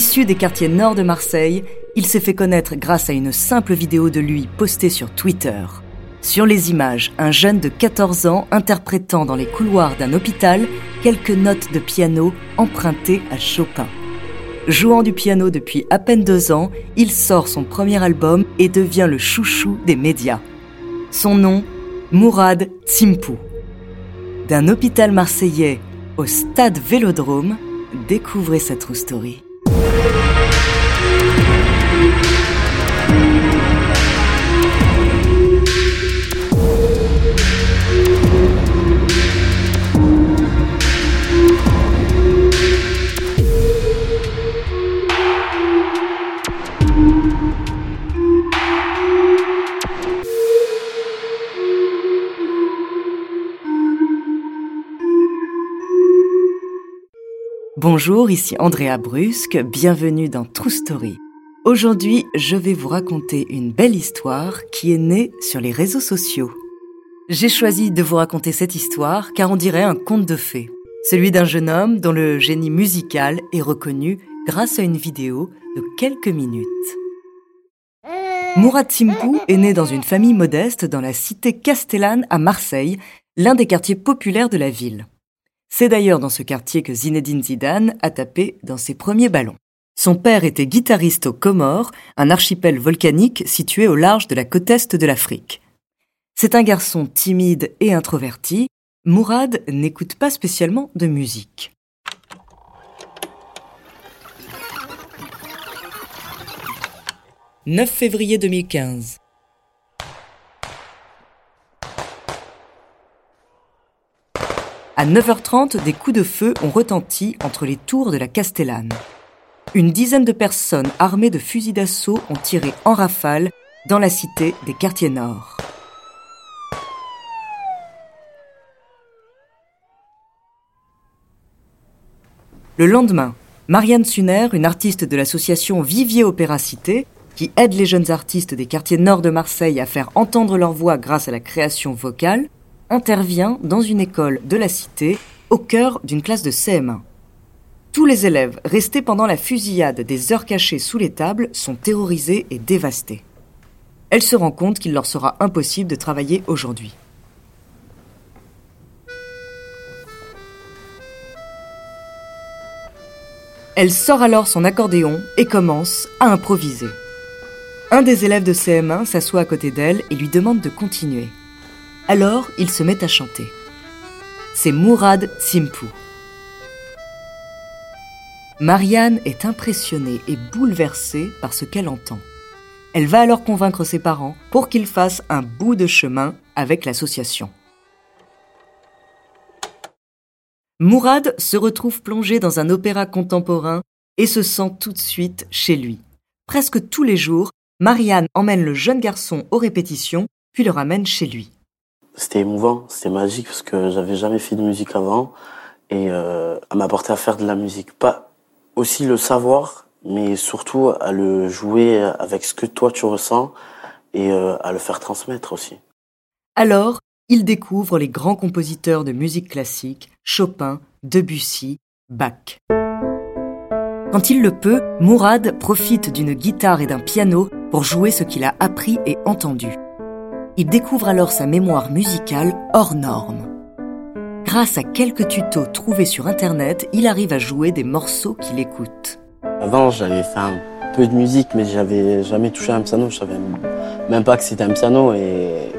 Issu des quartiers nord de Marseille, il s'est fait connaître grâce à une simple vidéo de lui postée sur Twitter. Sur les images, un jeune de 14 ans interprétant dans les couloirs d'un hôpital quelques notes de piano empruntées à Chopin. Jouant du piano depuis à peine deux ans, il sort son premier album et devient le chouchou des médias. Son nom, Mourad Tsimpou. D'un hôpital marseillais au stade Vélodrome, découvrez sa true story. Bonjour, ici Andrea Brusque, bienvenue dans True Story. Aujourd'hui, je vais vous raconter une belle histoire qui est née sur les réseaux sociaux. J'ai choisi de vous raconter cette histoire car on dirait un conte de fées. Celui d'un jeune homme dont le génie musical est reconnu grâce à une vidéo de quelques minutes. Mourad Simpou est né dans une famille modeste dans la cité castellane à Marseille, l'un des quartiers populaires de la ville. C'est d'ailleurs dans ce quartier que Zinedine Zidane a tapé dans ses premiers ballons. Son père était guitariste aux Comores, un archipel volcanique situé au large de la côte est de l'Afrique. C'est un garçon timide et introverti. Mourad n'écoute pas spécialement de musique. « 9 février 2015. À 9h30, des coups de feu ont retenti entre les tours de la Castellane. Une dizaine de personnes armées de fusils d'assaut ont tiré en rafale dans la cité des quartiers nord. Le lendemain, Marianne Suner, une artiste de l'association Vivier Opéra Cité, qui aide les jeunes artistes des quartiers nord de Marseille à faire entendre leur voix grâce à la création vocale, intervient dans une école de la cité au cœur d'une classe de CM1. Tous les élèves restés pendant la fusillade des heures cachées sous les tables sont terrorisés et dévastés. Elle se rend compte qu'il leur sera impossible de travailler aujourd'hui. Elle sort alors son accordéon et commence à improviser. Un des élèves de CM1 s'assoit à côté d'elle et lui demande de continuer. Alors, il se met à chanter. C'est Mourad Simpou. Marianne est impressionnée et bouleversée par ce qu'elle entend. Elle va alors convaincre ses parents pour qu'ils fassent un bout de chemin avec l'association. Mourad se retrouve plongé dans un opéra contemporain et se sent tout de suite chez lui. Presque tous les jours, Marianne emmène le jeune garçon aux répétitions, puis le ramène chez lui c'était émouvant, c'était magique parce que j'avais jamais fait de musique avant et euh, à m'apporter à faire de la musique. Pas aussi le savoir, mais surtout à le jouer avec ce que toi tu ressens et euh, à le faire transmettre aussi. Alors, il découvre les grands compositeurs de musique classique, Chopin, Debussy, Bach. Quand il le peut, Mourad profite d'une guitare et d'un piano pour jouer ce qu'il a appris et entendu. Il découvre alors sa mémoire musicale hors norme. Grâce à quelques tutos trouvés sur Internet, il arrive à jouer des morceaux qu'il écoute. Avant, j'avais fait un peu de musique, mais j'avais jamais touché un piano. Je savais même pas que c'était un piano. Et,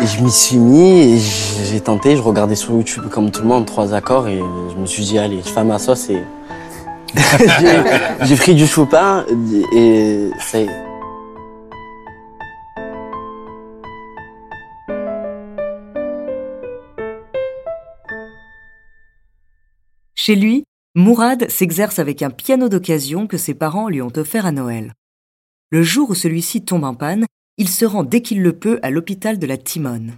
je m'y suis mis et j'ai tenté. Je regardais sur YouTube comme tout le monde trois accords et je me suis dit allez, je fais ma sauce et j'ai pris du Chopin et c'est Chez lui, Mourad s'exerce avec un piano d'occasion que ses parents lui ont offert à Noël. Le jour où celui-ci tombe en panne, il se rend dès qu'il le peut à l'hôpital de la Timone.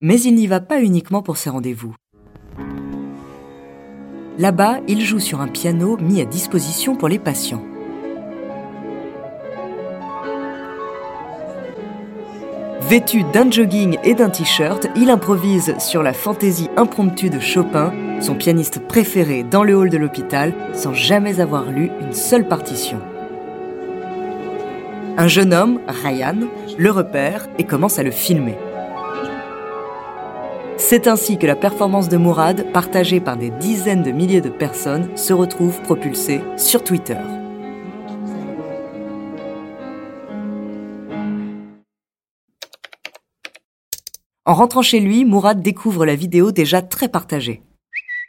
Mais il n'y va pas uniquement pour ses rendez-vous. Là-bas, il joue sur un piano mis à disposition pour les patients. Vêtu d'un jogging et d'un t-shirt, il improvise sur la fantaisie impromptue de Chopin, son pianiste préféré dans le hall de l'hôpital, sans jamais avoir lu une seule partition. Un jeune homme, Ryan, le repère et commence à le filmer. C'est ainsi que la performance de Mourad, partagée par des dizaines de milliers de personnes, se retrouve propulsée sur Twitter. En rentrant chez lui, Mourad découvre la vidéo déjà très partagée.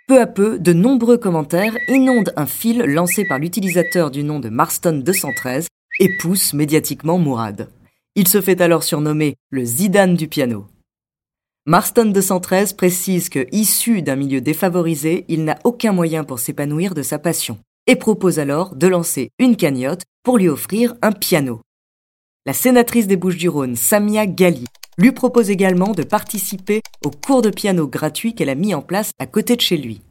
Peu à peu, de nombreux commentaires inondent un fil lancé par l'utilisateur du nom de Marston 213 et pousse médiatiquement Mourad. Il se fait alors surnommer le Zidane du piano. Marston 213 précise que, issu d'un milieu défavorisé, il n'a aucun moyen pour s'épanouir de sa passion et propose alors de lancer une cagnotte pour lui offrir un piano. La sénatrice des Bouches-du-Rhône, Samia Gali, lui propose également de participer au cours de piano gratuit qu'elle a mis en place à côté de chez lui.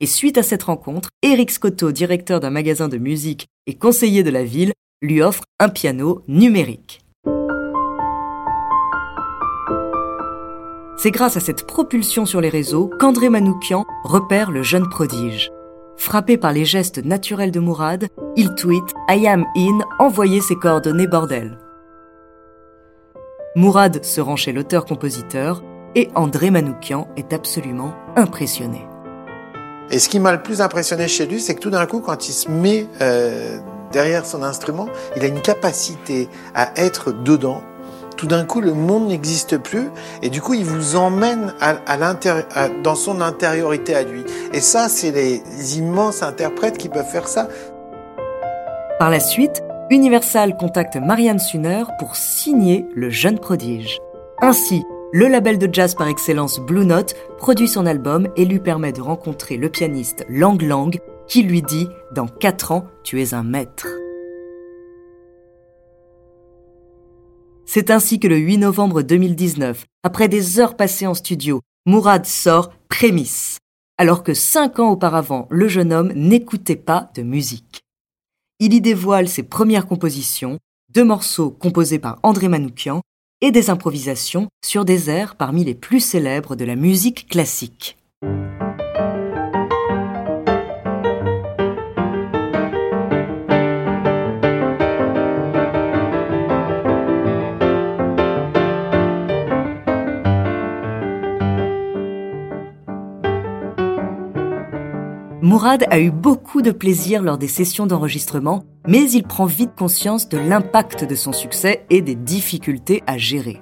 Et suite à cette rencontre, Eric Scotto, directeur d'un magasin de musique et conseiller de la ville, lui offre un piano numérique. C'est grâce à cette propulsion sur les réseaux qu'André Manoukian repère le jeune prodige. Frappé par les gestes naturels de Mourad, il tweet I am in, envoyez ses coordonnées bordel. Mourad se rend chez l'auteur-compositeur et André Manoukian est absolument impressionné. Et ce qui m'a le plus impressionné chez lui, c'est que tout d'un coup, quand il se met euh, derrière son instrument, il a une capacité à être dedans. Tout d'un coup, le monde n'existe plus et du coup, il vous emmène à, à dans son intériorité à lui. Et ça, c'est les immenses interprètes qui peuvent faire ça. Par la suite, Universal contacte Marianne Sunner pour signer le jeune prodige. Ainsi, le label de jazz par excellence Blue Note produit son album et lui permet de rencontrer le pianiste Lang Lang qui lui dit Dans 4 ans, tu es un maître. C'est ainsi que le 8 novembre 2019, après des heures passées en studio, Mourad sort Prémisse, alors que 5 ans auparavant, le jeune homme n'écoutait pas de musique il y dévoile ses premières compositions, deux morceaux composés par André Manoukian et des improvisations sur des airs parmi les plus célèbres de la musique classique. Mourad a eu beaucoup de plaisir lors des sessions d'enregistrement, mais il prend vite conscience de l'impact de son succès et des difficultés à gérer.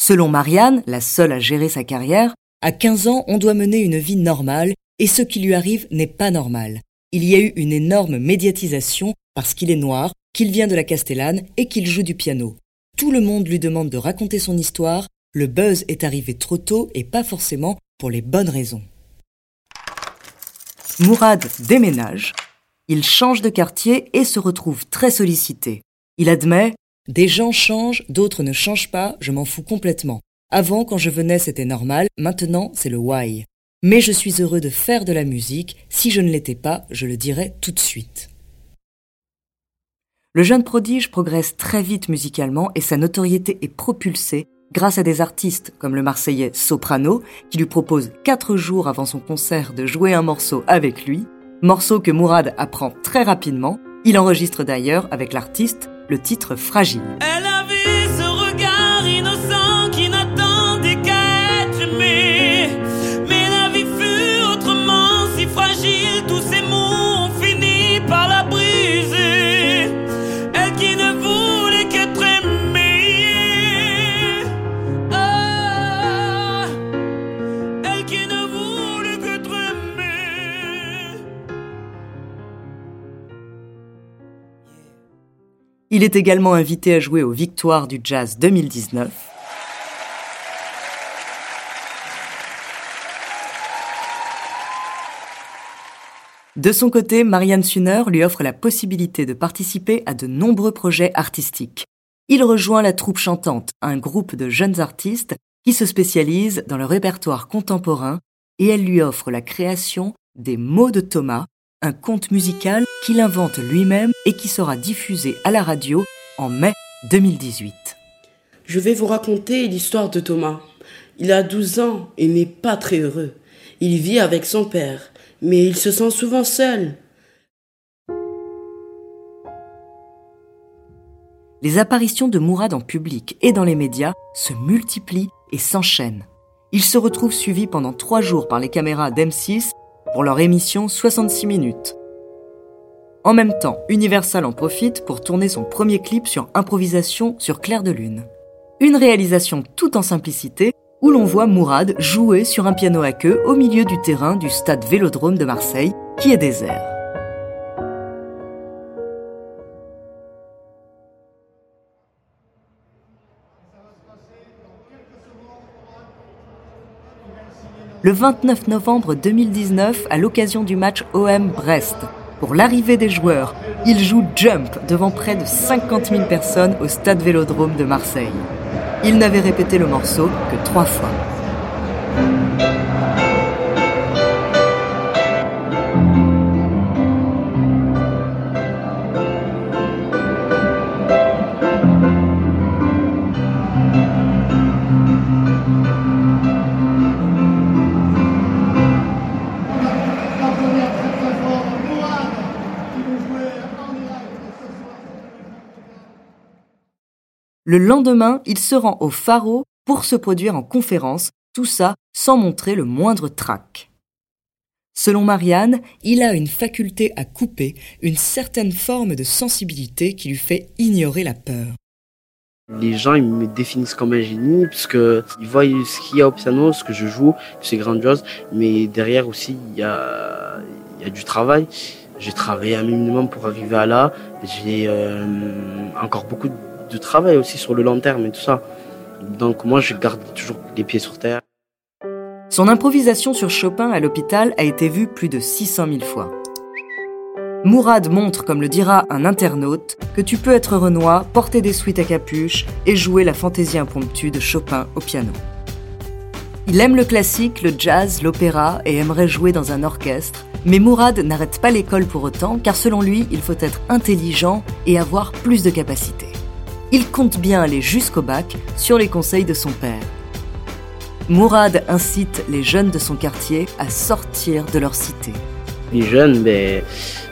Selon Marianne, la seule à gérer sa carrière, à 15 ans, on doit mener une vie normale et ce qui lui arrive n'est pas normal. Il y a eu une énorme médiatisation parce qu'il est noir, qu'il vient de la Castellane et qu'il joue du piano. Tout le monde lui demande de raconter son histoire, le buzz est arrivé trop tôt et pas forcément pour les bonnes raisons. Mourad déménage, il change de quartier et se retrouve très sollicité. Il admet Des gens changent, d'autres ne changent pas, je m'en fous complètement. Avant, quand je venais, c'était normal, maintenant, c'est le why. Mais je suis heureux de faire de la musique, si je ne l'étais pas, je le dirais tout de suite. Le jeune prodige progresse très vite musicalement et sa notoriété est propulsée grâce à des artistes comme le Marseillais Soprano, qui lui propose quatre jours avant son concert de jouer un morceau avec lui, morceau que Mourad apprend très rapidement. Il enregistre d'ailleurs avec l'artiste le titre Fragile. Il est également invité à jouer aux Victoires du Jazz 2019. De son côté, Marianne Sunner lui offre la possibilité de participer à de nombreux projets artistiques. Il rejoint la troupe chantante, un groupe de jeunes artistes qui se spécialise dans le répertoire contemporain et elle lui offre la création des mots de Thomas, un conte musical qu'il invente lui-même et qui sera diffusé à la radio en mai 2018. Je vais vous raconter l'histoire de Thomas. Il a 12 ans et n'est pas très heureux. Il vit avec son père, mais il se sent souvent seul. Les apparitions de Mourad en public et dans les médias se multiplient et s'enchaînent. Il se retrouve suivi pendant trois jours par les caméras d'M6 pour leur émission 66 minutes. En même temps, Universal en profite pour tourner son premier clip sur improvisation sur Clair de Lune. Une réalisation tout en simplicité où l'on voit Mourad jouer sur un piano à queue au milieu du terrain du stade Vélodrome de Marseille qui est désert. Le 29 novembre 2019, à l'occasion du match OM Brest, pour l'arrivée des joueurs, il joue Jump devant près de 50 000 personnes au stade Vélodrome de Marseille. Il n'avait répété le morceau que trois fois. Le lendemain, il se rend au Faro pour se produire en conférence, tout ça sans montrer le moindre trac. Selon Marianne, il a une faculté à couper, une certaine forme de sensibilité qui lui fait ignorer la peur. Les gens ils me définissent comme un génie parce que ils voient ce qu'il y a au piano, ce que je joue, c'est grandiose, mais derrière aussi il y a, il y a du travail. J'ai travaillé un minimum pour arriver à là. J'ai euh, encore beaucoup de travail aussi sur le long terme et tout ça. Donc moi je garde toujours les pieds sur terre. Son improvisation sur Chopin à l'hôpital a été vue plus de 600 000 fois. Mourad montre, comme le dira un internaute, que tu peux être Renoir, porter des suites à capuche et jouer la fantaisie impromptue de Chopin au piano. Il aime le classique, le jazz, l'opéra et aimerait jouer dans un orchestre, mais Mourad n'arrête pas l'école pour autant car selon lui, il faut être intelligent et avoir plus de capacités. Il compte bien aller jusqu'au bac sur les conseils de son père. Mourad incite les jeunes de son quartier à sortir de leur cité. Les jeunes, ben,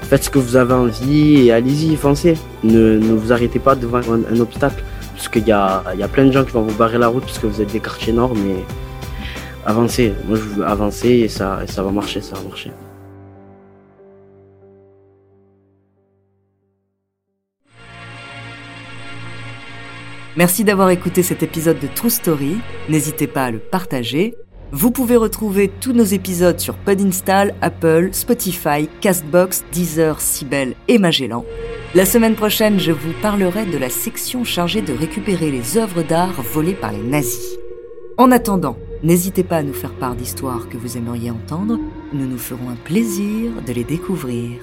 faites ce que vous avez envie et allez-y, foncez. Ne, vous arrêtez pas devant un, obstacle. Parce qu'il y a, il y a plein de gens qui vont vous barrer la route parce que vous êtes des quartiers nord, mais avancez. Moi, je veux avancer et et ça va marcher, ça va marcher. Merci d'avoir écouté cet épisode de True Story. N'hésitez pas à le partager. Vous pouvez retrouver tous nos épisodes sur Podinstall, Apple, Spotify, Castbox, Deezer, Sibel et Magellan. La semaine prochaine, je vous parlerai de la section chargée de récupérer les œuvres d'art volées par les nazis. En attendant, n'hésitez pas à nous faire part d'histoires que vous aimeriez entendre. Nous nous ferons un plaisir de les découvrir.